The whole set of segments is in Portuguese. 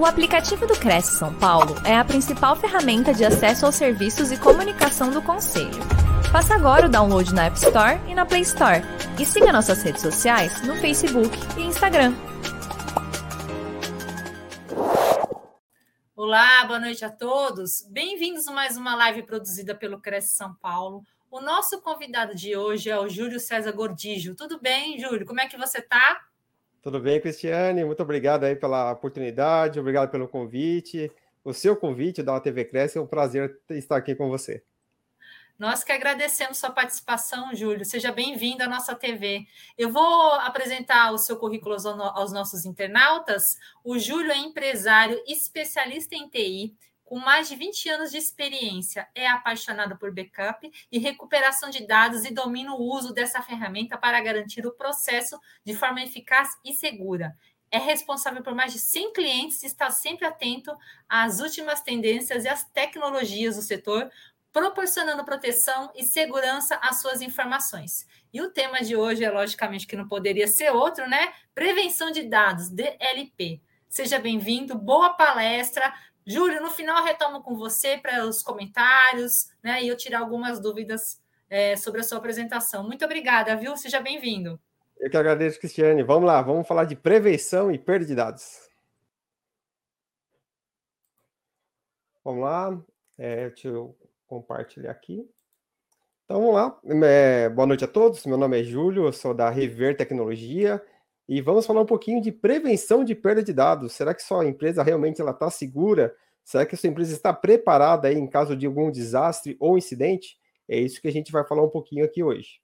O aplicativo do Cresce São Paulo é a principal ferramenta de acesso aos serviços e comunicação do Conselho. Faça agora o download na App Store e na Play Store. E siga nossas redes sociais no Facebook e Instagram. Olá, boa noite a todos. Bem-vindos a mais uma live produzida pelo Cresce São Paulo. O nosso convidado de hoje é o Júlio César Gordijo. Tudo bem, Júlio? Como é que você está? Tudo bem, Cristiane? Muito obrigado aí pela oportunidade, obrigado pelo convite. O seu convite da TV Cresce é um prazer estar aqui com você. Nós que agradecemos sua participação, Júlio. Seja bem-vindo à nossa TV. Eu vou apresentar o seu currículo aos nossos internautas. O Júlio é empresário especialista em TI, com mais de 20 anos de experiência, é apaixonado por backup e recuperação de dados e domina o uso dessa ferramenta para garantir o processo de forma eficaz e segura. É responsável por mais de 100 clientes e está sempre atento às últimas tendências e às tecnologias do setor, proporcionando proteção e segurança às suas informações. E o tema de hoje é, logicamente, que não poderia ser outro, né? Prevenção de dados, DLP. Seja bem-vindo, boa palestra. Júlio, no final retomo com você para os comentários, né? E eu tirar algumas dúvidas é, sobre a sua apresentação. Muito obrigada, viu? Seja bem-vindo. Eu que agradeço, Cristiane. Vamos lá, vamos falar de prevenção e perda de dados. Vamos lá, é, deixa eu compartilhar aqui. Então vamos lá. É, boa noite a todos. Meu nome é Júlio, eu sou da Rever Tecnologia e vamos falar um pouquinho de prevenção de perda de dados. Será que sua empresa realmente ela está segura? Será que sua empresa está preparada aí em caso de algum desastre ou incidente? É isso que a gente vai falar um pouquinho aqui hoje.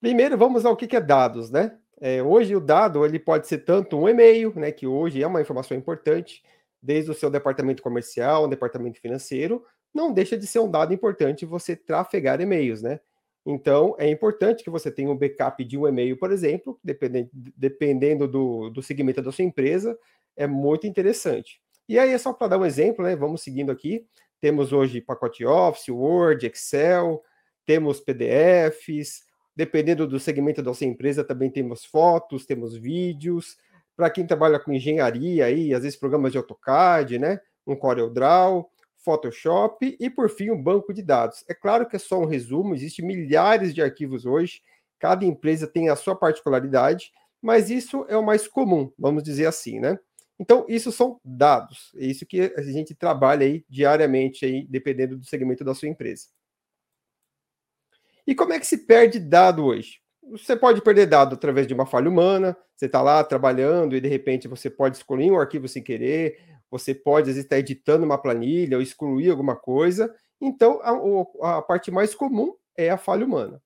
Primeiro, vamos ao que é dados, né? É, hoje o dado ele pode ser tanto um e-mail, né, que hoje é uma informação importante, desde o seu departamento comercial, departamento financeiro, não deixa de ser um dado importante você trafegar e-mails, né? Então, é importante que você tenha um backup de um e-mail, por exemplo, dependendo, dependendo do, do segmento da sua empresa, é muito interessante. E aí, é só para dar um exemplo, né? Vamos seguindo aqui. Temos hoje pacote Office, Word, Excel, temos PDFs, dependendo do segmento da sua empresa, também temos fotos, temos vídeos. Para quem trabalha com engenharia aí, às vezes programas de AutoCAD, né? Um CorelDRAW, Photoshop e, por fim, um banco de dados. É claro que é só um resumo, existem milhares de arquivos hoje, cada empresa tem a sua particularidade, mas isso é o mais comum, vamos dizer assim, né? Então, isso são dados, é isso que a gente trabalha aí diariamente, aí, dependendo do segmento da sua empresa. E como é que se perde dado hoje? Você pode perder dado através de uma falha humana, você está lá trabalhando e de repente você pode escolher um arquivo sem querer, você pode, às vezes, estar editando uma planilha ou excluir alguma coisa. Então, a, a parte mais comum é a falha humana.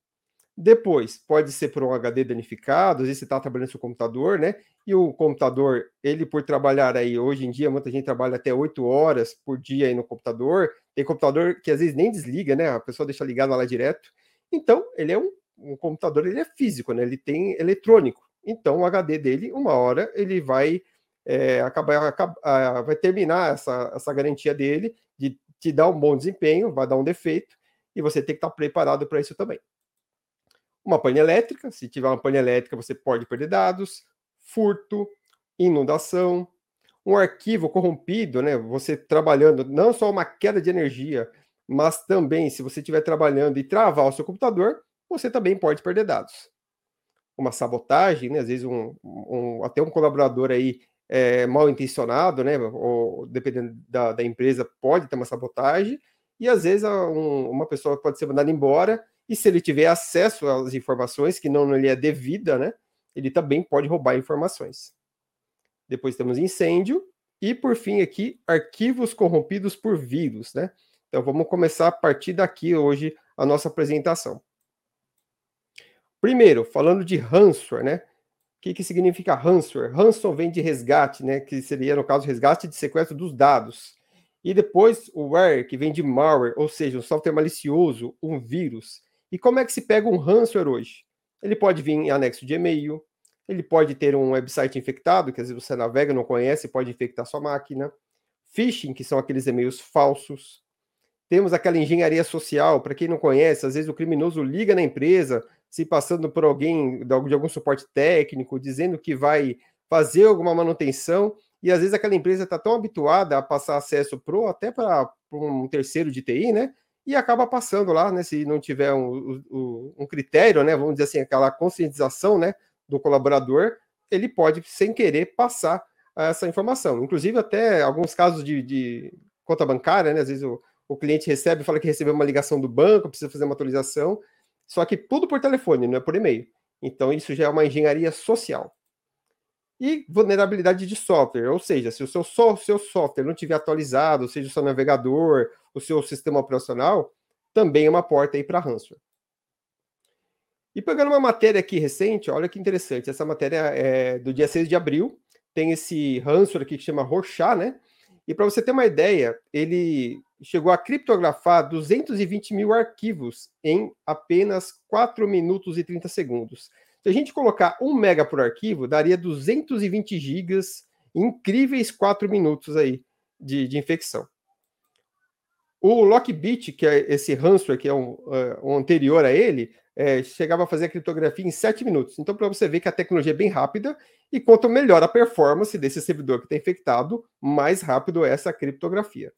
Depois, pode ser por um HD danificado, às vezes você está trabalhando no seu computador, né? E o computador, ele por trabalhar aí, hoje em dia, muita gente trabalha até 8 horas por dia aí no computador. Tem computador que às vezes nem desliga, né? A pessoa deixa ligado lá direto. Então, ele é um, um computador, ele é físico, né? Ele tem eletrônico. Então, o HD dele, uma hora, ele vai é, acabar, acabar, vai terminar essa, essa garantia dele de te dar um bom desempenho, vai dar um defeito, e você tem que estar preparado para isso também. Uma pane elétrica, se tiver uma pane elétrica, você pode perder dados, furto, inundação, um arquivo corrompido, né? Você trabalhando não só uma queda de energia, mas também se você estiver trabalhando e travar o seu computador, você também pode perder dados. Uma sabotagem, né? Às vezes um, um até um colaborador aí é, mal intencionado, né? Ou dependendo da, da, empresa, pode ter uma sabotagem, e às vezes um, uma pessoa pode ser mandada embora, e se ele tiver acesso às informações que não lhe é devida, né? Ele também pode roubar informações. Depois temos incêndio, e por fim aqui, arquivos corrompidos por vírus, né? Então vamos começar a partir daqui hoje a nossa apresentação. Primeiro, falando de ransomware, né? Que, que significa ransomware? Ransom vem de resgate, né? Que seria, no caso, resgate de sequestro dos dados. E depois o ware, que vem de malware, ou seja, um software malicioso, um vírus. E como é que se pega um ransomware hoje? Ele pode vir em anexo de e-mail, ele pode ter um website infectado, que às vezes você navega, não conhece, pode infectar sua máquina. Phishing, que são aqueles e-mails falsos. Temos aquela engenharia social, para quem não conhece, às vezes o criminoso liga na empresa se passando por alguém de algum suporte técnico, dizendo que vai fazer alguma manutenção, e às vezes aquela empresa está tão habituada a passar acesso pro, até para um terceiro de TI, né? E acaba passando lá, né? Se não tiver um, um, um critério, né? Vamos dizer assim, aquela conscientização, né? Do colaborador, ele pode, sem querer, passar essa informação. Inclusive, até alguns casos de, de conta bancária, né? Às vezes o, o cliente recebe, fala que recebeu uma ligação do banco, precisa fazer uma atualização, só que tudo por telefone, não é por e-mail. Então, isso já é uma engenharia social. E vulnerabilidade de software, ou seja, se o seu, so, seu software não estiver atualizado, seja o seu navegador, o seu sistema operacional, também é uma porta aí para ransomware. E pegando uma matéria aqui recente, olha que interessante, essa matéria é do dia 6 de abril, tem esse ransomware aqui que chama Rorschach, né? E para você ter uma ideia, ele chegou a criptografar 220 mil arquivos em apenas 4 minutos e 30 segundos. Se a gente colocar 1 mega por arquivo, daria 220 gigas, incríveis 4 minutos aí de, de infecção. O Lockbit, que é esse ransomware que é um, uh, um anterior a ele, é, chegava a fazer a criptografia em 7 minutos. Então, para você ver que a tecnologia é bem rápida, e quanto melhor a performance desse servidor que está infectado, mais rápido é essa criptografia.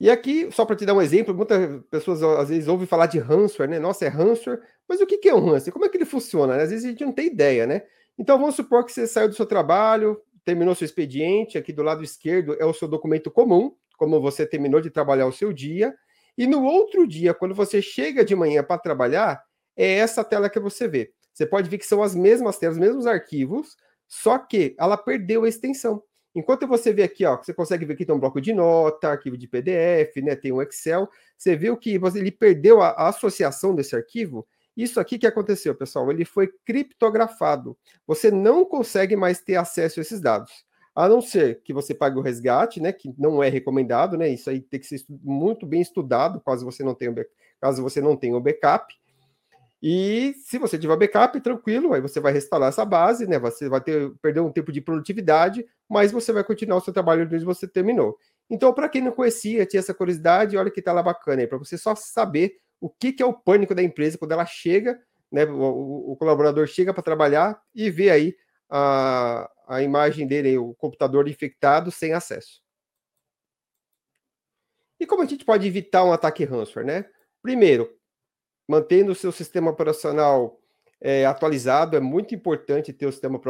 E aqui, só para te dar um exemplo, muitas pessoas às vezes ouvem falar de ransomware, né? Nossa, é ransomware, mas o que é um ransomware? Como é que ele funciona? Às vezes a gente não tem ideia, né? Então vamos supor que você saiu do seu trabalho, terminou seu expediente, aqui do lado esquerdo é o seu documento comum, como você terminou de trabalhar o seu dia, e no outro dia, quando você chega de manhã para trabalhar, é essa tela que você vê. Você pode ver que são as mesmas telas, os mesmos arquivos, só que ela perdeu a extensão. Enquanto você vê aqui, ó, você consegue ver que tem um bloco de nota, arquivo de PDF, né, tem um Excel, você viu que ele perdeu a, a associação desse arquivo. Isso aqui que aconteceu, pessoal, ele foi criptografado. Você não consegue mais ter acesso a esses dados a não ser que você pague o resgate, né, que não é recomendado, né, isso aí tem que ser muito bem estudado, caso você não tenha, caso você não tenha o backup. E se você tiver backup, tranquilo, aí você vai restaurar essa base, né, você vai ter perder um tempo de produtividade, mas você vai continuar o seu trabalho onde você terminou. Então, para quem não conhecia, tinha essa curiosidade, olha que tá lá bacana aí, para você só saber o que, que é o pânico da empresa quando ela chega, né, o, o colaborador chega para trabalhar e vê aí a, a imagem dele, o computador infectado, sem acesso. E como a gente pode evitar um ataque ransomware, né? Primeiro, mantendo o seu sistema operacional é, atualizado, é muito importante ter o sistema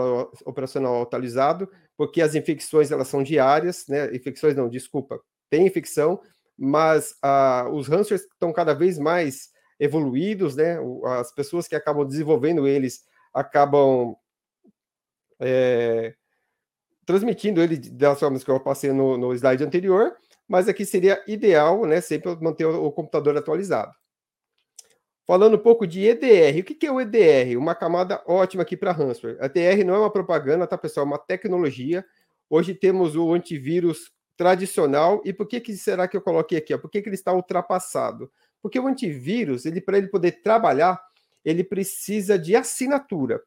operacional atualizado, porque as infecções elas são diárias, né? Infecções não, desculpa, tem infecção, mas ah, os ransomwares estão cada vez mais evoluídos, né? As pessoas que acabam desenvolvendo eles acabam é, transmitindo ele das formas que eu passei no, no, slide anterior, mas aqui seria ideal, né, sempre manter o, o computador atualizado. Falando um pouco de EDR, o que, é o EDR? Uma camada ótima aqui para ransomware. A EDR não é uma propaganda, tá, pessoal? É uma tecnologia. Hoje temos o antivírus tradicional. E por que, que será que eu coloquei aqui? Por que, que ele está ultrapassado? Porque o antivírus, ele para ele poder trabalhar, ele precisa de assinatura.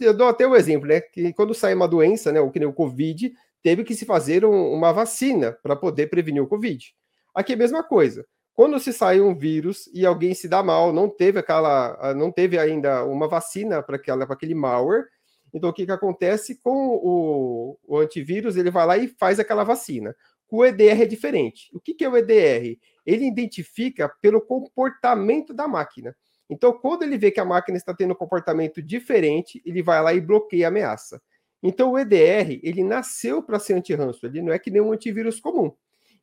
Eu dou até o um exemplo, né? Que quando sai uma doença, né? O que nem o Covid, teve que se fazer um, uma vacina para poder prevenir o Covid. Aqui é a mesma coisa. Quando se sai um vírus e alguém se dá mal, não teve aquela, não teve ainda uma vacina para aquele malware, então o que, que acontece com o, o, antivírus? Ele vai lá e faz aquela vacina. O EDR é diferente. O que, que é o EDR? Ele identifica pelo comportamento da máquina. Então, quando ele vê que a máquina está tendo um comportamento diferente, ele vai lá e bloqueia a ameaça. Então, o EDR, ele nasceu para ser anti-ransomware, ele não é que nem um antivírus comum.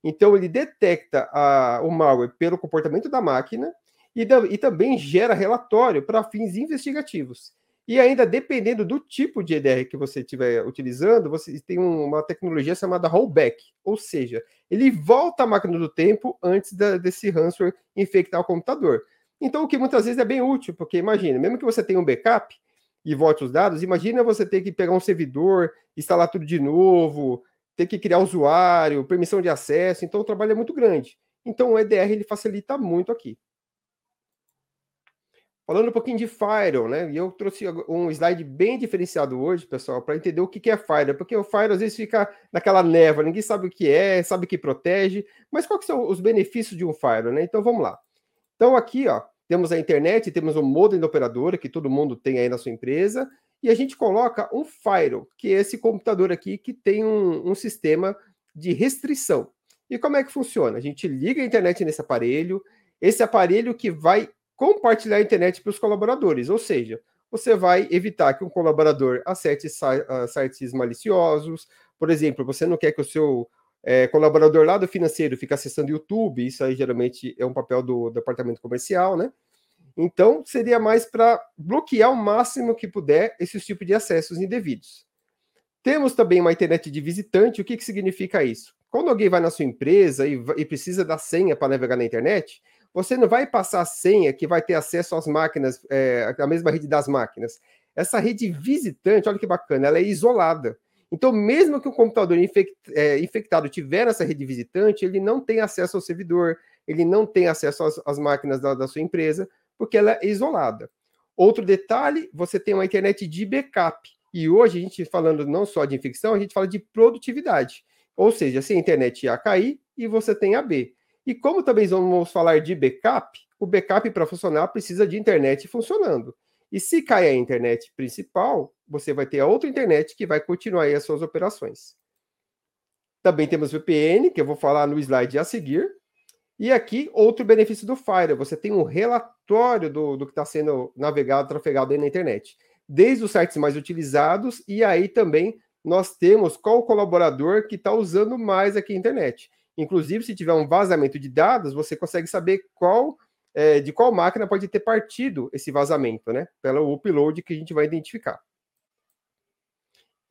Então, ele detecta a, o malware pelo comportamento da máquina e, da, e também gera relatório para fins investigativos. E ainda, dependendo do tipo de EDR que você estiver utilizando, você tem uma tecnologia chamada rollback, ou seja, ele volta a máquina do tempo antes da, desse ransomware infectar o computador. Então, o que muitas vezes é bem útil, porque imagina, mesmo que você tenha um backup e volte os dados, imagina você ter que pegar um servidor, instalar tudo de novo, ter que criar usuário, permissão de acesso, então o trabalho é muito grande. Então o EDR ele facilita muito aqui. Falando um pouquinho de Firewall, né? E eu trouxe um slide bem diferenciado hoje, pessoal, para entender o que é Firewall, porque o Firewall às vezes fica naquela névoa, ninguém sabe o que é, sabe que protege, mas quais são os benefícios de um Firewall, né? Então vamos lá. Então aqui, ó, temos a internet, temos o modem da operadora, que todo mundo tem aí na sua empresa, e a gente coloca um firewall, que é esse computador aqui que tem um, um sistema de restrição. E como é que funciona? A gente liga a internet nesse aparelho, esse aparelho que vai compartilhar a internet para os colaboradores, ou seja, você vai evitar que um colaborador acesse sites maliciosos. Por exemplo, você não quer que o seu é, colaborador lá do financeiro fique acessando YouTube, isso aí geralmente é um papel do departamento comercial, né? Então, seria mais para bloquear o máximo que puder esses tipos de acessos indevidos. Temos também uma internet de visitante. O que, que significa isso? Quando alguém vai na sua empresa e, e precisa da senha para navegar na internet, você não vai passar a senha que vai ter acesso às máquinas, é, a mesma rede das máquinas. Essa rede visitante, olha que bacana, ela é isolada. Então, mesmo que o computador é, infectado tiver essa rede visitante, ele não tem acesso ao servidor, ele não tem acesso às, às máquinas da, da sua empresa, porque ela é isolada. Outro detalhe, você tem uma internet de backup. E hoje a gente falando não só de infecção, a gente fala de produtividade. Ou seja, se a internet ia cair e você tem AB. E como também vamos falar de backup, o backup para funcionar precisa de internet funcionando. E se cair a internet principal, você vai ter a outra internet que vai continuar as suas operações. Também temos VPN, que eu vou falar no slide a seguir. E aqui, outro benefício do Fire, você tem um relatório do, do que está sendo navegado, trafegado aí na internet. Desde os sites mais utilizados, e aí também nós temos qual colaborador que está usando mais aqui a internet. Inclusive, se tiver um vazamento de dados, você consegue saber qual é, de qual máquina pode ter partido esse vazamento, né? Pelo upload que a gente vai identificar.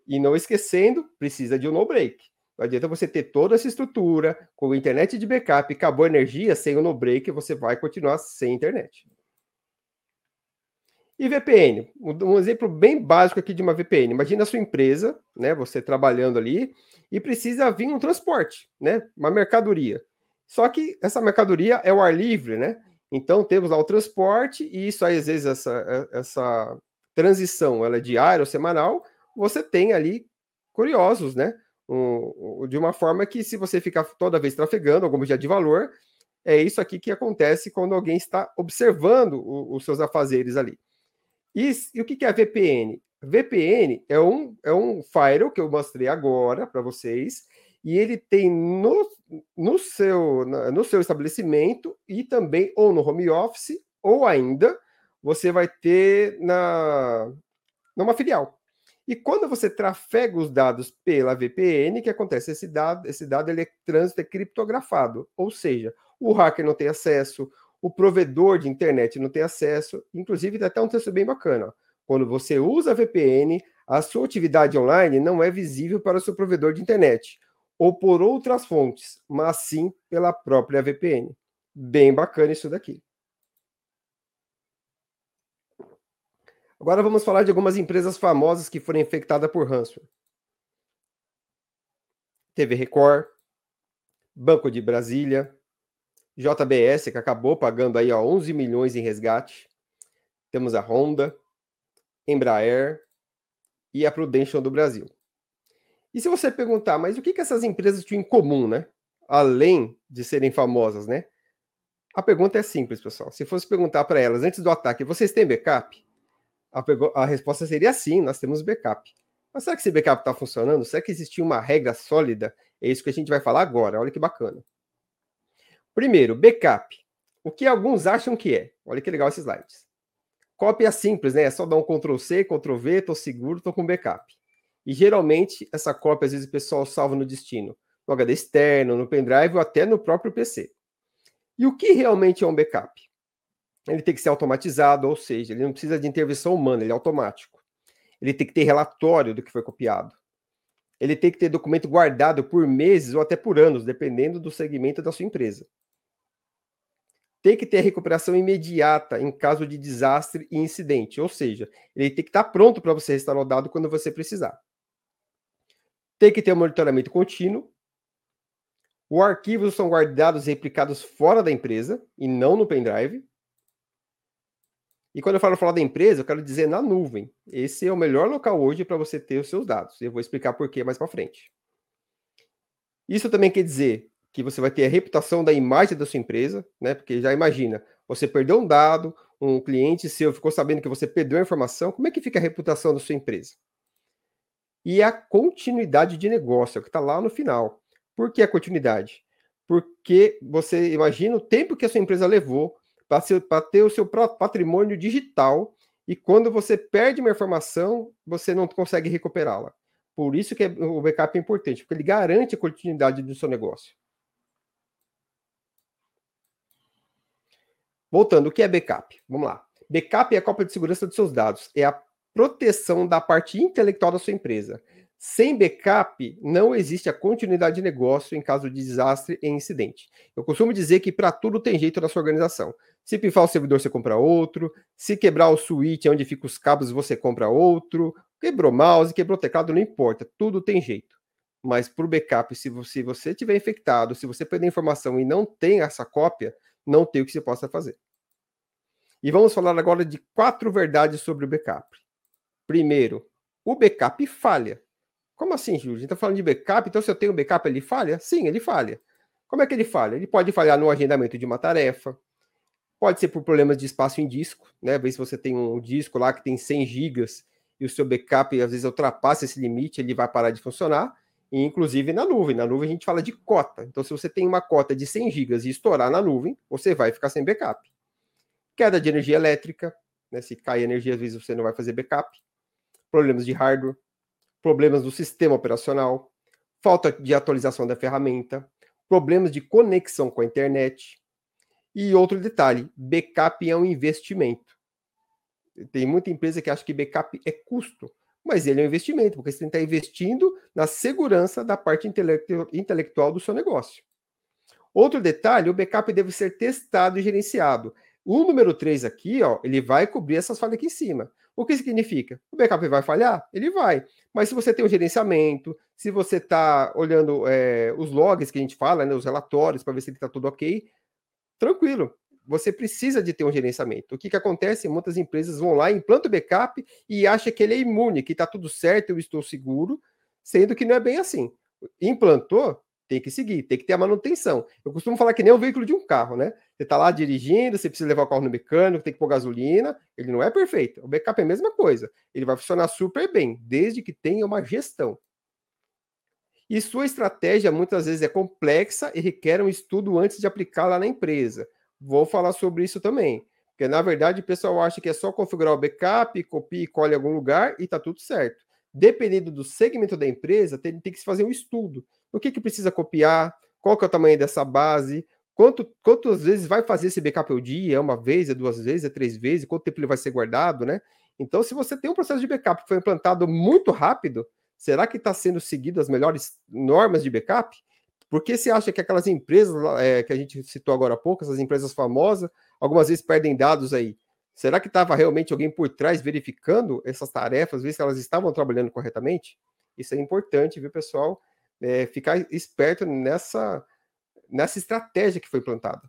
E não esquecendo, precisa de um no-break. Não adianta você ter toda essa estrutura com internet de backup, acabou a energia, sem o no-break, você vai continuar sem internet. E VPN, um exemplo bem básico aqui de uma VPN. Imagina a sua empresa, né, você trabalhando ali, e precisa vir um transporte, né, uma mercadoria. Só que essa mercadoria é o ar livre, né? Então temos lá o transporte, e isso aí, às vezes, essa, essa transição ela é diária ou semanal, você tem ali curiosos, né? um, de uma forma que, se você ficar toda vez trafegando algum objeto de valor, é isso aqui que acontece quando alguém está observando o, os seus afazeres ali. E, e, o que é VPN? VPN é um, é um firewall que eu mostrei agora para vocês, e ele tem no, no, seu, no seu estabelecimento e também ou no home office, ou ainda você vai ter na numa filial. E quando você trafega os dados pela VPN, o que acontece? Esse dado, esse dado ele é trânsito é criptografado, ou seja, o hacker não tem acesso, o provedor de internet não tem acesso. Inclusive, tem até um texto bem bacana. Quando você usa a VPN, a sua atividade online não é visível para o seu provedor de internet ou por outras fontes, mas sim pela própria VPN. Bem bacana isso daqui. Agora vamos falar de algumas empresas famosas que foram infectadas por ransomware. TV Record, Banco de Brasília, JBS, que acabou pagando aí ó, 11 milhões em resgate. Temos a Honda, Embraer e a Prudential do Brasil. E se você perguntar, mas o que, que essas empresas tinham em comum, né? Além de serem famosas, né? A pergunta é simples, pessoal. Se fosse perguntar para elas antes do ataque, vocês têm backup? A, a resposta seria sim, nós temos backup. Mas será que esse backup está funcionando? Será que existia uma regra sólida? É isso que a gente vai falar agora. Olha que bacana. Primeiro, backup. O que alguns acham que é? Olha que legal esses slides. Cópia simples, né? É só dar um Ctrl C, Ctrl V, estou seguro, estou com backup. E geralmente essa cópia, às vezes, o pessoal salva no destino, no HD externo, no pendrive ou até no próprio PC. E o que realmente é um backup? ele tem que ser automatizado, ou seja, ele não precisa de intervenção humana, ele é automático. Ele tem que ter relatório do que foi copiado. Ele tem que ter documento guardado por meses ou até por anos, dependendo do segmento da sua empresa. Tem que ter recuperação imediata em caso de desastre e incidente, ou seja, ele tem que estar pronto para você restaurar o dado quando você precisar. Tem que ter um monitoramento contínuo. Os arquivos são guardados e replicados fora da empresa e não no pendrive. E quando eu falo falar da empresa, eu quero dizer na nuvem. Esse é o melhor local hoje para você ter os seus dados. Eu vou explicar por que mais para frente. Isso também quer dizer que você vai ter a reputação da imagem da sua empresa, né? Porque já imagina, você perdeu um dado, um cliente seu ficou sabendo que você perdeu a informação, como é que fica a reputação da sua empresa? E a continuidade de negócio, é que está lá no final. Por que a continuidade? Porque você imagina o tempo que a sua empresa levou para ter o seu patrimônio digital e quando você perde uma informação, você não consegue recuperá-la. Por isso que o backup é importante, porque ele garante a continuidade do seu negócio. Voltando, o que é backup? Vamos lá. Backup é a cópia de segurança dos seus dados, é a proteção da parte intelectual da sua empresa. Sem backup, não existe a continuidade de negócio em caso de desastre e incidente. Eu costumo dizer que para tudo tem jeito na sua organização. Se pifar o servidor, você compra outro. Se quebrar o switch onde fica os cabos, você compra outro. Quebrou mouse, quebrou teclado, não importa. Tudo tem jeito. Mas para o backup, se você, se você tiver infectado, se você perder informação e não tem essa cópia, não tem o que você possa fazer. E vamos falar agora de quatro verdades sobre o backup. Primeiro, o backup falha. Como assim, Júlio? A gente está falando de backup, então se eu tenho backup, ele falha? Sim, ele falha. Como é que ele falha? Ele pode falhar no agendamento de uma tarefa, pode ser por problemas de espaço em disco, né? Às vezes você tem um disco lá que tem 100 gigas e o seu backup às vezes ultrapassa esse limite, ele vai parar de funcionar. E inclusive na nuvem. Na nuvem a gente fala de cota. Então, se você tem uma cota de 100 gigas e estourar na nuvem, você vai ficar sem backup. Queda de energia elétrica, né? Se cai energia, às vezes você não vai fazer backup. Problemas de hardware, problemas do sistema operacional, falta de atualização da ferramenta, problemas de conexão com a internet. E outro detalhe: backup é um investimento. Tem muita empresa que acha que backup é custo, mas ele é um investimento, porque você está investindo na segurança da parte intelectual do seu negócio. Outro detalhe: o backup deve ser testado e gerenciado. O número 3 aqui, ó, ele vai cobrir essas falhas aqui em cima. O que significa? O backup vai falhar? Ele vai. Mas se você tem o um gerenciamento, se você está olhando é, os logs que a gente fala, né, os relatórios, para ver se está tudo ok, tranquilo. Você precisa de ter um gerenciamento. O que, que acontece? Muitas empresas vão lá, implantam o backup e acham que ele é imune, que está tudo certo, eu estou seguro, sendo que não é bem assim. Implantou, tem que seguir, tem que ter a manutenção. Eu costumo falar que nem o veículo de um carro, né? Você está lá dirigindo, você precisa levar o carro no mecânico, tem que pôr gasolina, ele não é perfeito. O backup é a mesma coisa. Ele vai funcionar super bem, desde que tenha uma gestão. E sua estratégia muitas vezes é complexa e requer um estudo antes de aplicá-la na empresa. Vou falar sobre isso também. Porque, na verdade, o pessoal acha que é só configurar o backup, copia e colhe em algum lugar e está tudo certo. Dependendo do segmento da empresa, tem, tem que se fazer um estudo o que, que precisa copiar, qual que é o tamanho dessa base, quanto, quantas vezes vai fazer esse backup ao dia, é uma vez, é duas vezes, é três vezes, quanto tempo ele vai ser guardado, né? Então, se você tem um processo de backup que foi implantado muito rápido, será que está sendo seguido as melhores normas de backup? Porque você acha que aquelas empresas é, que a gente citou agora há pouco, essas empresas famosas, algumas vezes perdem dados aí. Será que estava realmente alguém por trás verificando essas tarefas, ver se elas estavam trabalhando corretamente? Isso é importante, viu, pessoal? É, ficar esperto nessa, nessa estratégia que foi plantada.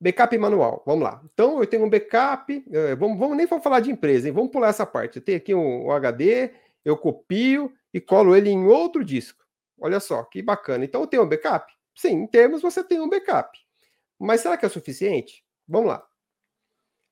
Backup manual, vamos lá. Então, eu tenho um backup, é, vamos, vamos nem falar de empresa, hein? vamos pular essa parte. Eu tenho aqui um, um HD, eu copio e colo ele em outro disco. Olha só, que bacana. Então, eu tenho um backup? Sim, em termos, você tem um backup. Mas será que é suficiente? Vamos lá.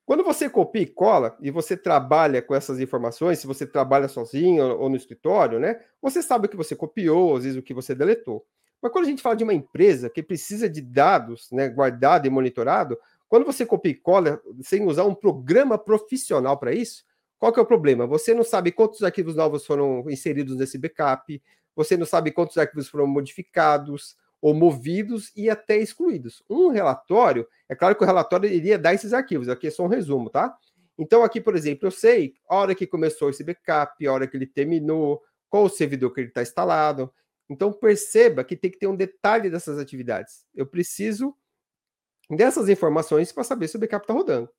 Quando você copia e cola e você trabalha com essas informações, se você trabalha sozinho ou no escritório, né? Você sabe o que você copiou, às vezes o que você deletou. Mas quando a gente fala de uma empresa que precisa de dados, né, guardado e monitorado, quando você copia e cola sem usar um programa profissional para isso, qual que é o problema? Você não sabe quantos arquivos novos foram inseridos nesse backup, você não sabe quantos arquivos foram modificados, ou movidos e até excluídos. Um relatório, é claro que o relatório iria dar esses arquivos, aqui é só um resumo, tá? Então, aqui, por exemplo, eu sei a hora que começou esse backup, a hora que ele terminou, qual o servidor que ele está instalado. Então, perceba que tem que ter um detalhe dessas atividades. Eu preciso dessas informações para saber se o backup está rodando.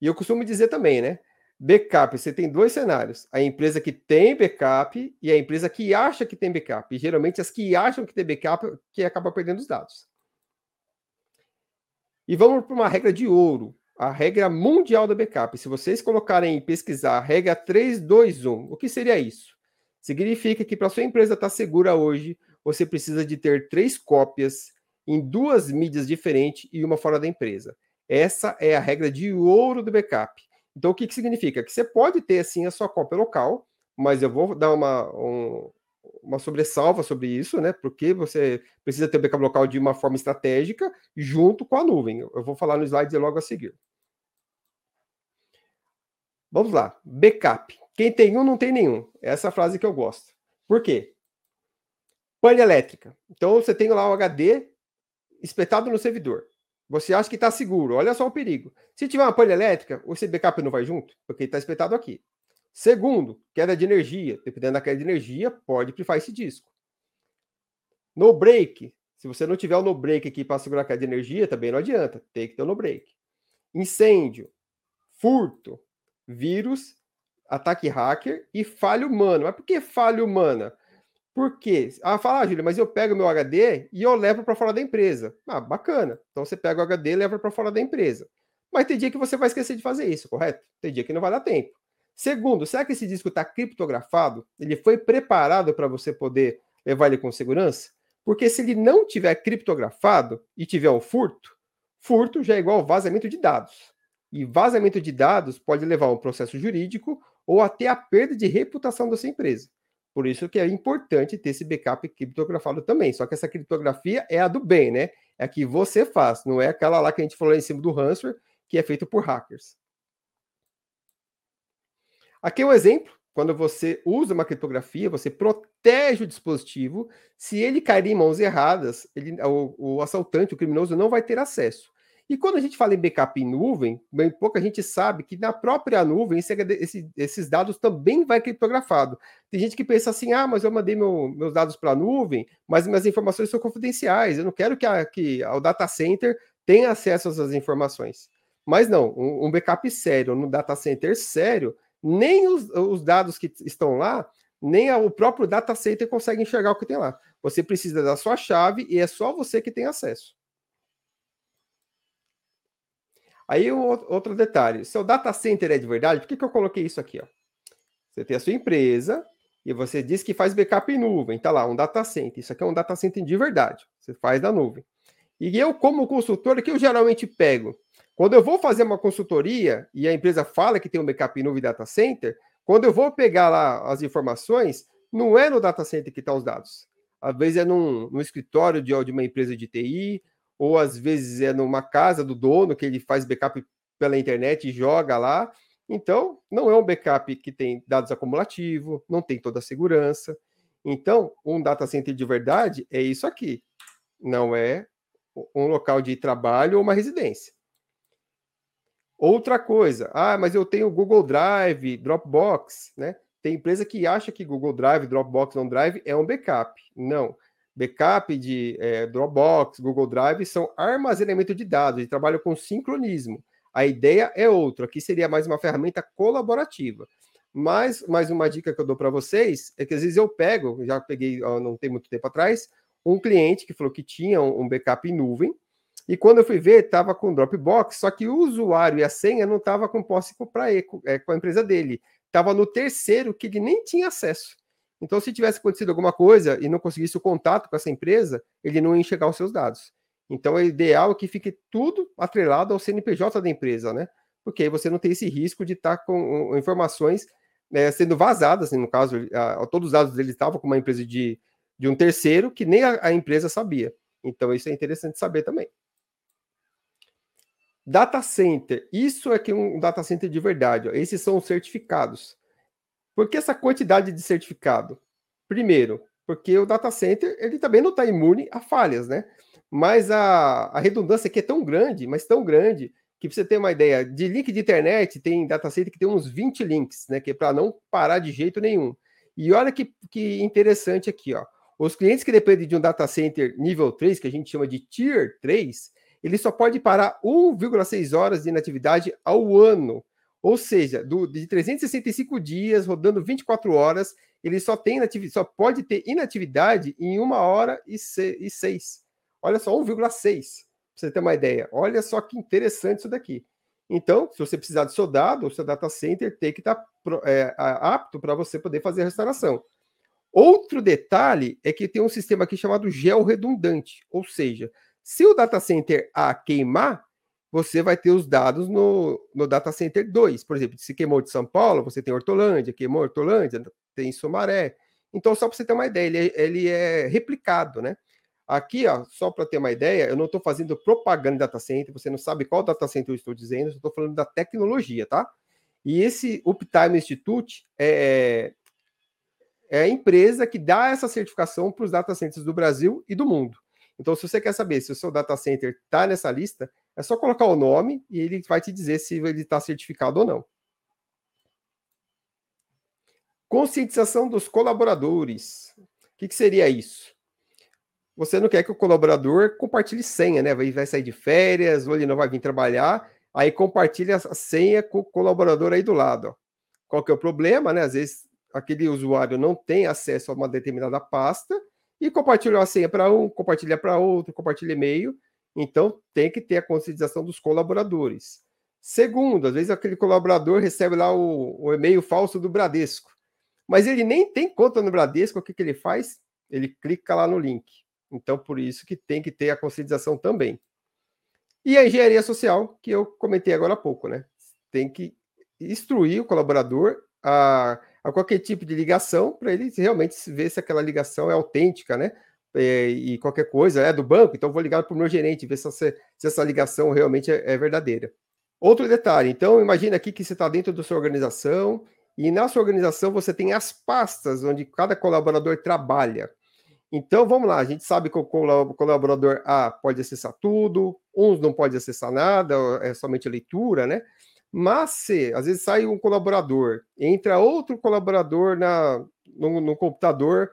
E eu costumo dizer também, né? Backup, você tem dois cenários: a empresa que tem backup e a empresa que acha que tem backup. E geralmente as que acham que tem backup que acaba perdendo os dados. E vamos para uma regra de ouro, a regra mundial do backup. Se vocês colocarem em pesquisar a regra 321, o que seria isso? Significa que para sua empresa estar segura hoje, você precisa de ter três cópias em duas mídias diferentes e uma fora da empresa. Essa é a regra de ouro do backup. Então, o que, que significa? Que você pode ter, assim, a sua cópia local, mas eu vou dar uma, um, uma sobressalva sobre isso, né? Porque você precisa ter o backup local de uma forma estratégica junto com a nuvem. Eu vou falar no slide logo a seguir. Vamos lá. Backup. Quem tem um, não tem nenhum. Essa é a frase que eu gosto. Por quê? Pane elétrica. Então você tem lá o HD espetado no servidor. Você acha que está seguro. Olha só o perigo. Se tiver uma pane elétrica, o seu backup não vai junto, porque está espetado aqui. Segundo, queda de energia. Dependendo da queda de energia, pode pifar esse disco. No break. Se você não tiver o no break aqui para segurar a queda de energia, também não adianta. Tem que ter o no break. Incêndio, furto, vírus, ataque hacker e falha humana. Mas por que falha humana? Por quê? Ah, fala, ah, Júlia, mas eu pego meu HD e eu levo para fora da empresa. Ah, bacana. Então você pega o HD e leva para fora da empresa. Mas tem dia que você vai esquecer de fazer isso, correto? Tem dia que não vai dar tempo. Segundo, será que esse disco está criptografado? Ele foi preparado para você poder levar ele com segurança? Porque se ele não tiver criptografado e tiver um furto, furto já é igual vazamento de dados. E vazamento de dados pode levar a um processo jurídico ou até a perda de reputação da sua empresa. Por isso que é importante ter esse backup criptografado também. Só que essa criptografia é a do bem, né? É a que você faz, não é aquela lá que a gente falou em cima do ransomware, que é feito por hackers. Aqui é um exemplo. Quando você usa uma criptografia, você protege o dispositivo. Se ele cair em mãos erradas, ele, o, o assaltante, o criminoso, não vai ter acesso. E quando a gente fala em backup em nuvem, bem pouca gente sabe que na própria nuvem esse, esse, esses dados também vai criptografado. Tem gente que pensa assim, ah, mas eu mandei meu, meus dados para a nuvem, mas minhas informações são confidenciais, eu não quero que, a, que o data center tenha acesso a essas informações. Mas não, um, um backup sério, no data center sério, nem os, os dados que estão lá, nem a, o próprio data center consegue enxergar o que tem lá. Você precisa da sua chave e é só você que tem acesso. Aí outro detalhe, seu data center é de verdade, por que, que eu coloquei isso aqui? Ó? Você tem a sua empresa e você diz que faz backup em nuvem, tá lá, um data center. Isso aqui é um data center de verdade, você faz da nuvem. E eu, como consultor, que eu geralmente pego? Quando eu vou fazer uma consultoria e a empresa fala que tem um backup em nuvem data center, quando eu vou pegar lá as informações, não é no data center que estão tá os dados. Às vezes é num, num escritório de, de uma empresa de TI, ou às vezes é numa casa do dono que ele faz backup pela internet e joga lá. Então, não é um backup que tem dados acumulativos, não tem toda a segurança. Então, um data center de verdade é isso aqui. Não é um local de trabalho ou uma residência. Outra coisa, ah, mas eu tenho Google Drive, Dropbox, né? Tem empresa que acha que Google Drive, Dropbox, OneDrive é um backup. Não backup de é, Dropbox, Google Drive são armazenamento de dados, e trabalham com sincronismo. A ideia é outra, aqui seria mais uma ferramenta colaborativa. Mas mais uma dica que eu dou para vocês é que às vezes eu pego, já peguei não tem muito tempo atrás, um cliente que falou que tinha um, backup em nuvem, e quando eu fui ver, estava com Dropbox, só que o usuário e a senha não estava com posse para é, com a empresa dele. Estava no terceiro que ele nem tinha acesso. Então, se tivesse acontecido alguma coisa e não conseguisse o contato com essa empresa, ele não ia enxergar os seus dados. Então, é ideal que fique tudo atrelado ao CNPJ da empresa, né? Porque aí você não tem esse risco de estar tá com informações né, sendo vazadas, no caso, a, a, todos os dados dele estavam com uma empresa de, de um terceiro que nem a, a empresa sabia. Então, isso é interessante saber também. Data center, isso é que é um data center de verdade. Ó. Esses são os certificados. Por que essa quantidade de certificado? Primeiro, porque o data center ele também não está imune a falhas, né? Mas a, a redundância aqui é tão grande, mas tão grande, que você ter uma ideia, de link de internet, tem data center que tem uns 20 links, né? Que é para não parar de jeito nenhum. E olha que, que interessante aqui, ó. Os clientes que dependem de um data center nível 3, que a gente chama de Tier 3, ele só pode parar 1,6 horas de inatividade ao ano. Ou seja, do, de 365 dias, rodando 24 horas, ele só tem só pode ter inatividade em uma hora e, se, e seis. Olha só, 1,6. Para você ter uma ideia. Olha só que interessante isso daqui. Então, se você precisar de seu dado, o seu data center tem que estar tá, é, apto para você poder fazer a restauração. Outro detalhe é que tem um sistema aqui chamado gel redundante, ou seja, Se o data center A queimar, você vai ter os dados no, no data center 2. Por exemplo, se queimou de São Paulo, você tem Hortolândia, queimou Hortolândia, tem Sumaré. Então, só para você ter uma ideia, ele, ele é replicado, né? Aqui, ó, só para ter uma ideia, eu não estou fazendo propaganda de data center, você não sabe qual data center eu estou dizendo, eu estou falando da tecnologia, tá? E esse Uptime Institute é, é a empresa que dá essa certificação para os data centers do Brasil e do mundo. Então, se você quer saber se o seu data center está nessa lista, é só colocar o nome e ele vai te dizer se ele está certificado ou não. Conscientização dos colaboradores. O que, que, seria isso? Você não quer que o colaborador compartilhe senha, né? Vai, sair de férias, ou ele não vai vir trabalhar, aí compartilha a senha com o colaborador aí do lado. Qual que é o problema, né? Às vezes aquele usuário não tem acesso a uma determinada pasta e compartilha a senha para um, compartilha para outro, compartilha e-mail. Então, tem que ter a conscientização dos colaboradores. Segundo, às vezes aquele colaborador recebe lá o, o e-mail falso do Bradesco, mas ele nem tem conta no Bradesco, o que, que ele faz? Ele clica lá no link. Então, por isso que tem que ter a conscientização também. E a engenharia social, que eu comentei agora há pouco, né? Tem que instruir o colaborador a a qualquer tipo de ligação para ele realmente ver se aquela ligação é autêntica, né? É, e qualquer coisa é do banco, então vou ligar para o meu gerente, ver se essa, se essa ligação realmente é, é verdadeira. Outro detalhe, então imagina aqui que você está dentro da sua organização e na sua organização você tem as pastas onde cada colaborador trabalha. Então vamos lá, a gente sabe que o colaborador A pode acessar tudo, uns não pode acessar nada, é somente leitura, né? Mas se às vezes sai um colaborador, entra outro colaborador na, no, no computador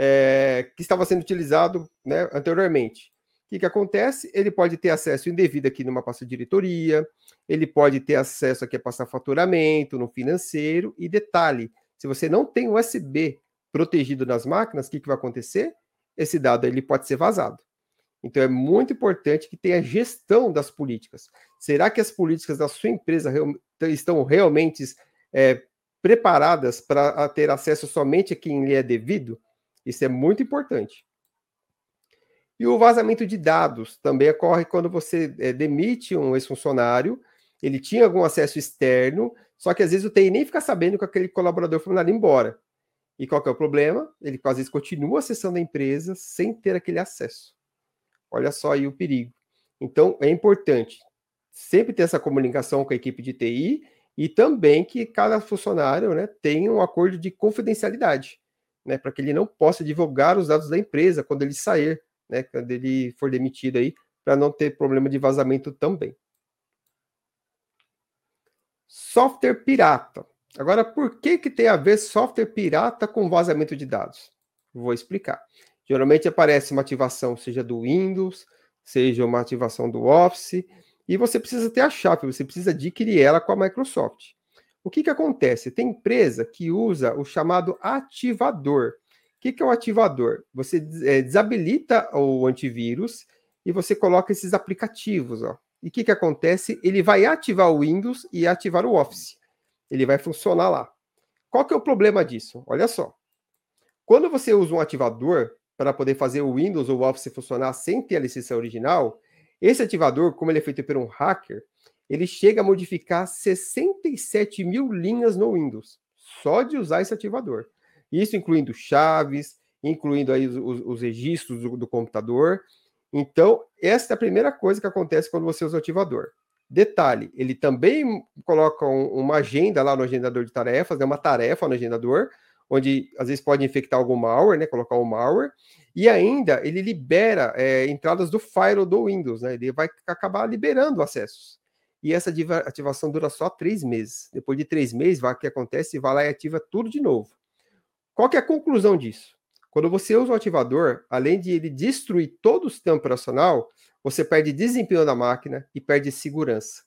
é, que estava sendo utilizado né, anteriormente. O que, que acontece? Ele pode ter acesso indevido aqui numa pasta de diretoria, ele pode ter acesso aqui a passar faturamento, no financeiro, e detalhe, se você não tem USB protegido nas máquinas, o que, que vai acontecer? Esse dado ele pode ser vazado. Então é muito importante que tenha gestão das políticas. Será que as políticas da sua empresa real, estão realmente é, preparadas para ter acesso somente a quem lhe é devido? Isso é muito importante. E o vazamento de dados também ocorre quando você é, demite um ex-funcionário, ele tinha algum acesso externo, só que às vezes o TI nem fica sabendo que aquele colaborador foi mandado embora. E qual é o problema? Ele às vezes continua acessando a empresa sem ter aquele acesso. Olha só aí o perigo. Então, é importante sempre ter essa comunicação com a equipe de TI e também que cada funcionário né, tenha um acordo de confidencialidade, né, para que ele não possa divulgar os dados da empresa quando ele sair, né, quando ele for demitido aí, para não ter problema de vazamento também. Software pirata. Agora, por que, que tem a ver software pirata com vazamento de dados? Vou explicar. Geralmente aparece uma ativação, seja do Windows, seja uma ativação do Office, e você precisa ter a chave, você precisa adquirir ela com a Microsoft. O que, que acontece? Tem empresa que usa o chamado ativador. O que, que é o ativador? Você é, desabilita o antivírus e você coloca esses aplicativos. Ó. E o que, que acontece? Ele vai ativar o Windows e ativar o Office. Ele vai funcionar lá. Qual que é o problema disso? Olha só. Quando você usa um ativador, para poder fazer o Windows ou o Office funcionar sem ter a licença original, esse ativador, como ele é feito por um hacker, ele chega a modificar 67 mil linhas no Windows, só de usar esse ativador. Isso incluindo chaves, incluindo aí os, os registros do, do, computador. Então, essa é a primeira coisa que acontece quando você usa o ativador. Detalhe, ele também coloca um, uma agenda lá no agendador de tarefas, né, uma tarefa no agendador, onde às vezes pode infectar algum malware, né, colocar um malware, e ainda ele libera é, entradas do firewall do Windows, né, ele vai acabar liberando acessos. E essa ativação dura só três meses. Depois de três meses, vai, o que acontece? Vai lá e ativa tudo de novo. Qual que é a conclusão disso? Quando você usa o ativador, além de ele destruir todo o sistema operacional, você perde desempenho da máquina e perde segurança.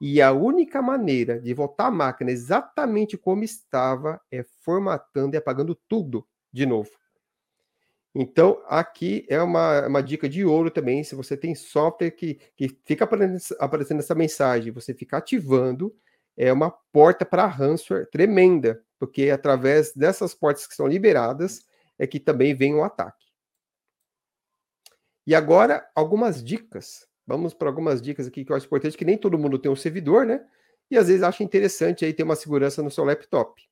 E a única maneira de voltar a máquina exatamente como estava é formatando e apagando tudo de novo. Então, aqui é uma, uma dica de ouro também. Se você tem software que, que fica aparecendo, essa mensagem, você fica ativando, é uma porta para ransomware tremenda, porque é através dessas portas que são liberadas é que também vem o ataque. E agora, algumas dicas. Vamos para algumas dicas aqui que eu acho importante, que nem todo mundo tem um servidor, né? E às vezes acha interessante aí ter uma segurança no seu laptop.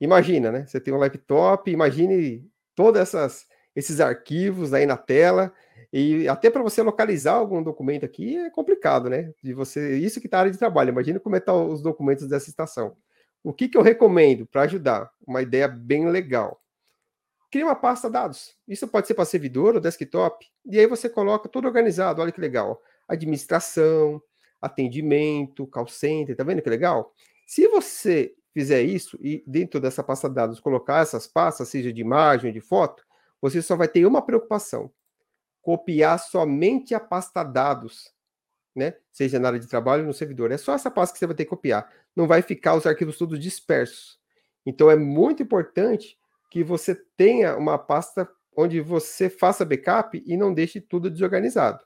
Imagina, né? Você tem um laptop, imagine todos esses arquivos aí na tela, e até para você localizar algum documento aqui é complicado, né? De você, isso que está área de trabalho. Imagina como é tá os documentos dessa estação. O que, que eu recomendo para ajudar? Uma ideia bem legal. Cria uma pasta dados. Isso pode ser para servidor ou desktop. E aí você coloca tudo organizado. Olha que legal. Administração, atendimento, call center. Tá vendo que legal? Se você fizer isso e dentro dessa pasta dados colocar essas pastas, seja de imagem de foto, você só vai ter uma preocupação copiar somente a pasta dados, né? Seja na área de trabalho no servidor. É só essa pasta que você vai ter que copiar. Não vai ficar os arquivos todos dispersos. Então é muito importante que você tenha uma pasta onde você faça backup e não deixe tudo desorganizado.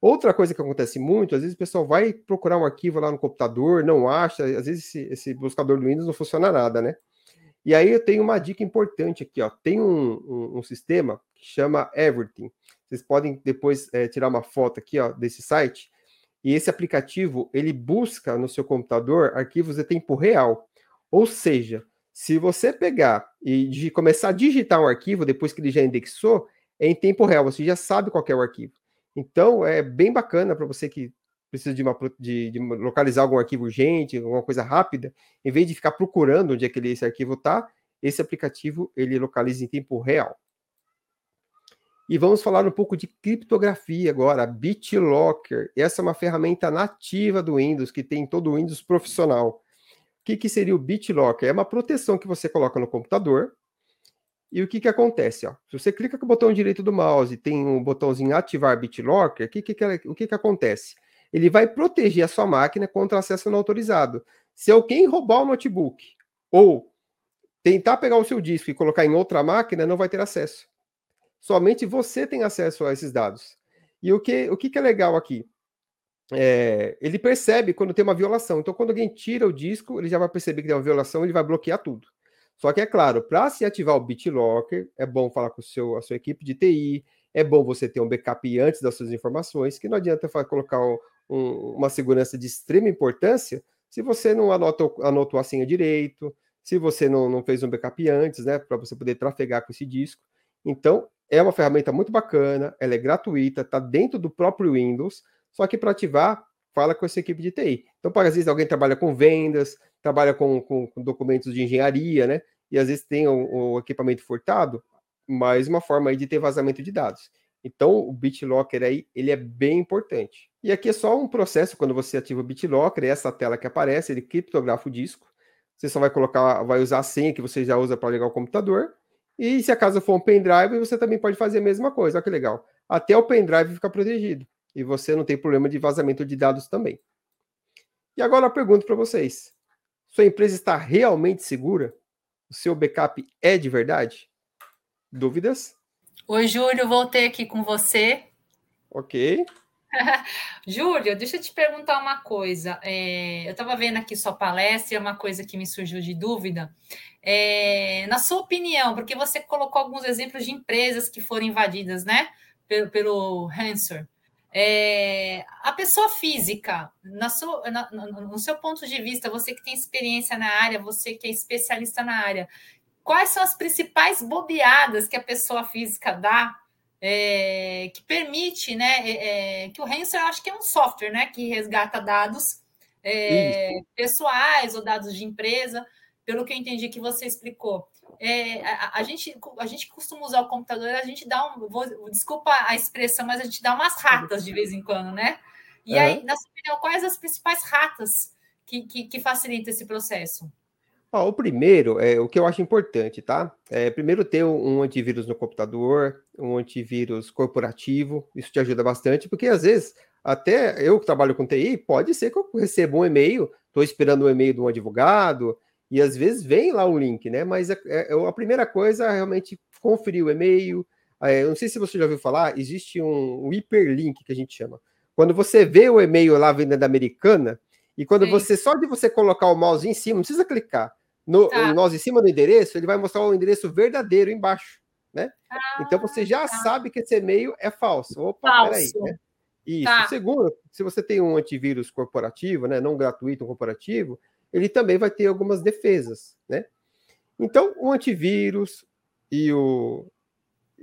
Outra coisa que acontece muito, às vezes o pessoal vai procurar um arquivo lá no computador, não acha, às vezes esse, esse buscador do Windows não funciona nada, né? E aí eu tenho uma dica importante aqui, ó. Tem um, um, um sistema que chama Everything. Vocês podem depois é, tirar uma foto aqui, ó, desse site. E esse aplicativo, ele busca no seu computador arquivos em tempo real. Ou seja, se você pegar e começar a digitar um arquivo depois que ele já indexou, é em tempo real, você já sabe qual é o arquivo. Então, é bem bacana para você que precisa de, uma, de, de, localizar algum arquivo urgente, alguma coisa rápida, em vez de ficar procurando onde é que esse arquivo está, esse aplicativo ele localiza em tempo real. E vamos falar um pouco de criptografia agora, BitLocker. Essa é uma ferramenta nativa do Windows, que tem todo o Windows profissional. O que, que seria o BitLocker? É uma proteção que você coloca no computador. E o que, que acontece? Ó? Se você clica com o botão direito do mouse e tem um botãozinho ativar BitLocker, o que, que, o que, que acontece? Ele vai proteger a sua máquina contra acesso não autorizado. Se alguém roubar o notebook ou tentar pegar o seu disco e colocar em outra máquina, não vai ter acesso. Somente você tem acesso a esses dados. E o que, o que, que é legal aqui? É, ele percebe quando tem uma violação. Então, quando alguém tira o disco, ele já vai perceber que tem uma violação, ele vai bloquear tudo. Só que é claro, para se ativar o BitLocker, é bom falar com seu, a sua equipe de TI, é bom você ter um backup antes das suas informações, que não adianta colocar um, uma segurança de extrema importância se você não anotou, anotou a senha direito, se você não, não fez um backup antes, né, para você poder trafegar com esse disco. Então, é uma ferramenta muito bacana, ela é gratuita, está dentro do próprio Windows, só que para ativar, fala com essa equipe de TI. Então, para às vezes alguém trabalha com vendas, trabalha com, com, com documentos de engenharia, né? E às vezes tem o, o, equipamento furtado, mais uma forma aí de ter vazamento de dados. Então, o BitLocker aí, ele é bem importante. E aqui é só um processo, quando você ativa o BitLocker, é essa tela que aparece, ele criptografa o disco. Você só vai colocar, vai usar a senha que você já usa para ligar o computador, e se a casa for um pendrive, você também pode fazer a mesma coisa. Olha que legal. Até o pendrive fica protegido. E você não tem problema de vazamento de dados também. E agora eu pergunto para vocês: sua empresa está realmente segura? O seu backup é de verdade? Dúvidas? Oi, Júlio, voltei aqui com você. Ok. Júlio, deixa eu te perguntar uma coisa. É, eu estava vendo aqui sua palestra e é uma coisa que me surgiu de dúvida. É, na sua opinião, porque você colocou alguns exemplos de empresas que foram invadidas, né, pelo, pelo. É, a pessoa física, na sua, na, no seu ponto de vista, você que tem experiência na área, você que é especialista na área, quais são as principais bobeadas que a pessoa física dá é, que permite, né, é, é que o Hansor, acho que é um software, né, que resgata dados é, pessoais ou dados de empresa, pelo que eu entendi que você explicou. É, a, a, gente, a gente costuma usar o computador, a gente dá um. Vou, desculpa a expressão, mas a gente dá umas ratas de vez em quando, né? E uhum. aí, na sua opinião, quais as principais ratas que, que, que facilitam esse processo? Ah, o primeiro, é o que eu acho importante, tá? É, primeiro ter um antivírus no computador, um antivírus corporativo, isso te ajuda bastante, porque às vezes, até eu que trabalho com TI, pode ser que eu receba um e-mail, estou esperando um e-mail de um advogado, e às vezes vem lá um link, né? Mas é, é, a primeira coisa é realmente conferir o e-mail. É, eu não sei se você já ouviu falar, existe um, um hiperlink que a gente chama. Quando você vê o e-mail lá vindo da americana, e quando Sim. você, só de você colocar o mouse em cima, não precisa clicar. No, tá. o mouse em cima do endereço, ele vai mostrar o endereço verdadeiro embaixo. né? Ah, então você já tá. sabe que esse e-mail é falso. Opa, falso. peraí. Né? Isso. Tá. Segundo, se você tem um antivírus corporativo, né, não gratuito, um corporativo, ele também vai ter algumas defesas, né? Então, o antivírus e o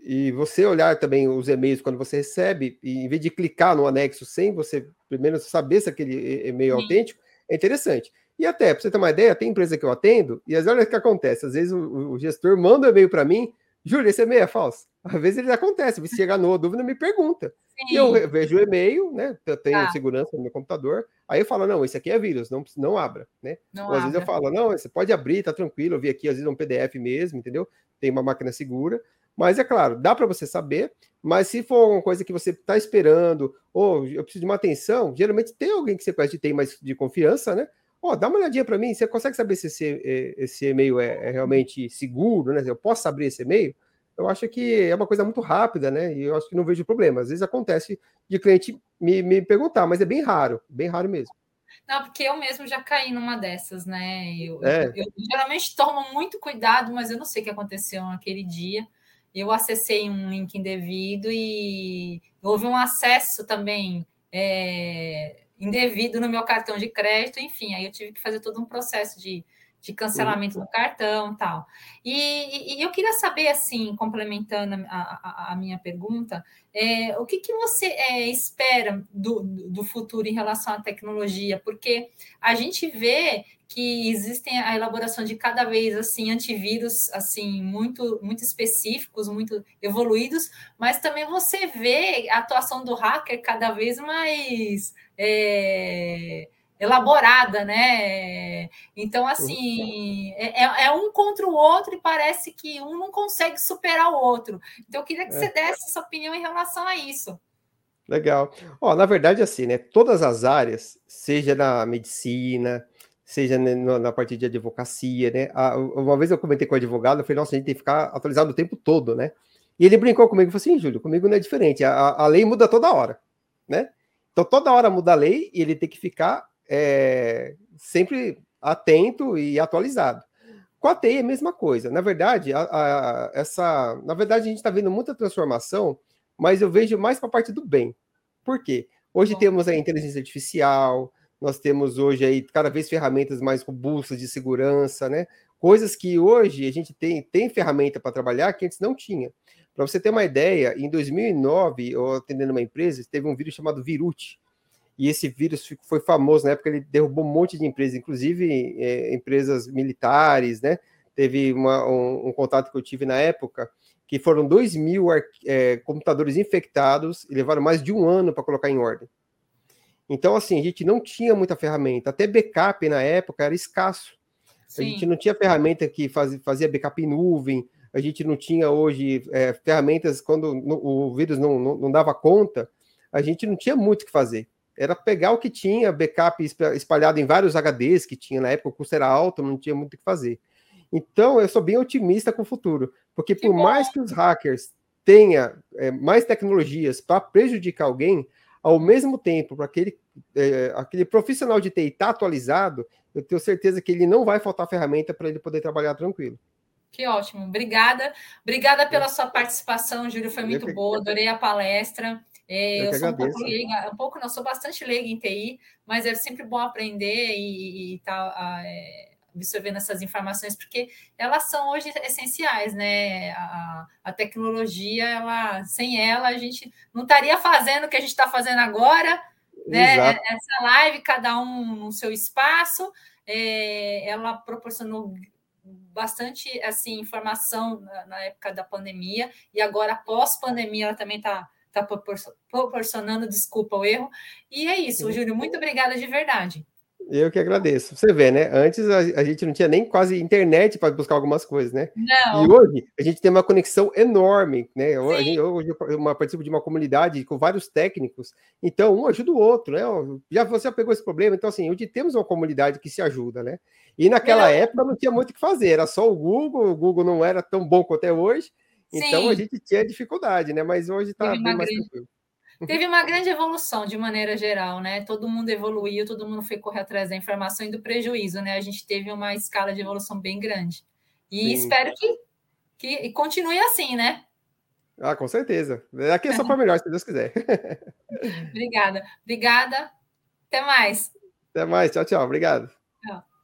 e você olhar também os e-mails quando você recebe, e em vez de clicar no anexo sem você primeiro saber se aquele e-mail é autêntico, é interessante. E até, para você ter uma ideia, tem empresa que eu atendo, e às vezes o que acontece? Às vezes o, o gestor manda um e-mail para mim, Júlio, esse e-mail é falso. Às vezes ele acontece, se chegar no dúvida, me pergunta. Sim. E eu vejo o e-mail, né? Eu tenho ah. segurança no meu computador, aí eu falo, não, esse aqui é vírus, não, não abra, né? Não Ou às abra. vezes eu falo, não, você pode abrir, tá tranquilo, eu vi aqui, às vezes é um PDF mesmo, entendeu? Tem uma máquina segura. Mas é claro, dá para você saber, mas se for uma coisa que você está esperando, ou eu preciso de uma atenção, geralmente tem alguém que você conhece tem mais de confiança, né? Oh, dá uma olhadinha para mim, você consegue saber se esse, eh, esse e-mail é, é, realmente seguro, né? Eu posso abrir esse e-mail? Eu acho que é uma coisa muito rápida, né? E eu acho que não vejo problema. Às vezes acontece de cliente me, me perguntar, mas é bem raro, bem raro mesmo. Não, porque eu mesmo já caí numa dessas, né? Eu, é. eu, eu, geralmente tomo muito cuidado, mas eu não sei o que aconteceu naquele dia eu acessei um link indevido e houve um acesso também é, indevido no meu cartão de crédito, enfim, aí eu tive que fazer todo um processo de, de cancelamento do cartão tal. E, e, eu queria saber, assim, complementando a, a, a minha pergunta, é, o que, que você é, espera do, do futuro em relação à tecnologia? Porque a gente vê que existem a elaboração de cada vez assim antivírus assim muito muito específicos, muito evoluídos, mas também você vê a atuação do hacker cada vez mais é, elaborada, né? Então assim é, é, é, um contra o outro e parece que um não consegue superar o outro. Então eu queria que você é. desse sua opinião em relação a isso. Legal. Ó, na verdade, assim, né? Todas as áreas, seja na medicina, seja na parte de advocacia, né? Uma vez eu comentei com o advogado, eu falei, nossa, a gente tem que ficar atualizado o tempo todo, né? E ele brincou comigo e falou assim, Júlio, comigo não é diferente, a, a lei muda toda hora, né? Então toda hora muda a lei e ele tem que ficar é, sempre atento e atualizado. Com a TI é a mesma coisa. Na verdade, a, a, essa, na verdade a gente está vendo muita transformação, mas eu vejo mais para a parte do bem. Por quê? Hoje Bom. temos a inteligência artificial, nós temos hoje aí cada vez ferramentas mais robustas de segurança, né? Coisas que hoje a gente tem, tem ferramenta para trabalhar que antes não tinha. Para você ter uma ideia, em 2009, eu atendendo uma empresa, teve um vírus chamado Virute. E esse vírus foi famoso na época, ele derrubou um monte de empresas, inclusive é, empresas militares, né? Teve uma, um, um, contato que eu tive na época, que foram 2 mil é, computadores infectados e levaram mais de um ano para colocar em ordem. Então, assim, a gente não tinha muita ferramenta. Até backup na época era escasso. Sim. A gente não tinha ferramenta que faz, fazia backup em nuvem. A gente não tinha hoje é, ferramentas quando no, o vírus não, não, não, dava conta. A gente não tinha muito o que fazer. Era pegar o que tinha, backup espalhado em vários HDs que tinha na época, o custo era alto, não tinha muito o que fazer. Então, eu sou bem otimista com o futuro, porque por mais que os hackers tenham é, mais tecnologias para prejudicar alguém, ao mesmo tempo, para aquele, é, aquele profissional de TI estar tá atualizado, eu tenho certeza que ele não vai faltar ferramenta para ele poder trabalhar tranquilo. Que ótimo, obrigada. Obrigada pela sua participação, Júlio, foi muito boa, adorei a palestra. É, eu, eu sou um pouco leiga, um pouco, não, sou bastante leiga em TI, mas é sempre bom aprender e, e tal. É, absorvendo essas informações, porque elas são hoje essenciais, né? A, a tecnologia, ela, sem ela, a gente não estaria fazendo o que a gente está fazendo agora, né? Exato. Essa live, cada um no seu espaço, é, ela proporcionou bastante assim informação na, na, época da pandemia e agora pós pandemia ela também está tá proporcionando desculpa o erro e é isso Júlio muito obrigada de verdade eu que agradeço. Você vê, né? Antes a, a gente não tinha nem quase internet para buscar algumas coisas, né? Não. E hoje a gente tem uma conexão enorme, né? Hoje, hoje eu participo de uma comunidade com vários técnicos, então um ajuda o outro, né? Já você pegou esse problema, então assim, hoje temos uma comunidade que se ajuda, né? E naquela não. época não tinha muito o que fazer, era só o Google, o Google não era tão bom quanto é hoje, então Sim. a gente tinha dificuldade, né? Mas hoje está bem mais grande... tranquilo. Teve uma grande evolução de maneira geral, né? Todo mundo evoluiu, todo mundo foi correr atrás da informação e do prejuízo, né? A gente teve uma escala de evolução bem grande. E Sim. espero que Que continue assim, né? Ah, com certeza. Aqui é só para melhor, se Deus quiser. Obrigada. Obrigada. Até mais. Até mais. Tchau, tchau. Obrigado. Tchau.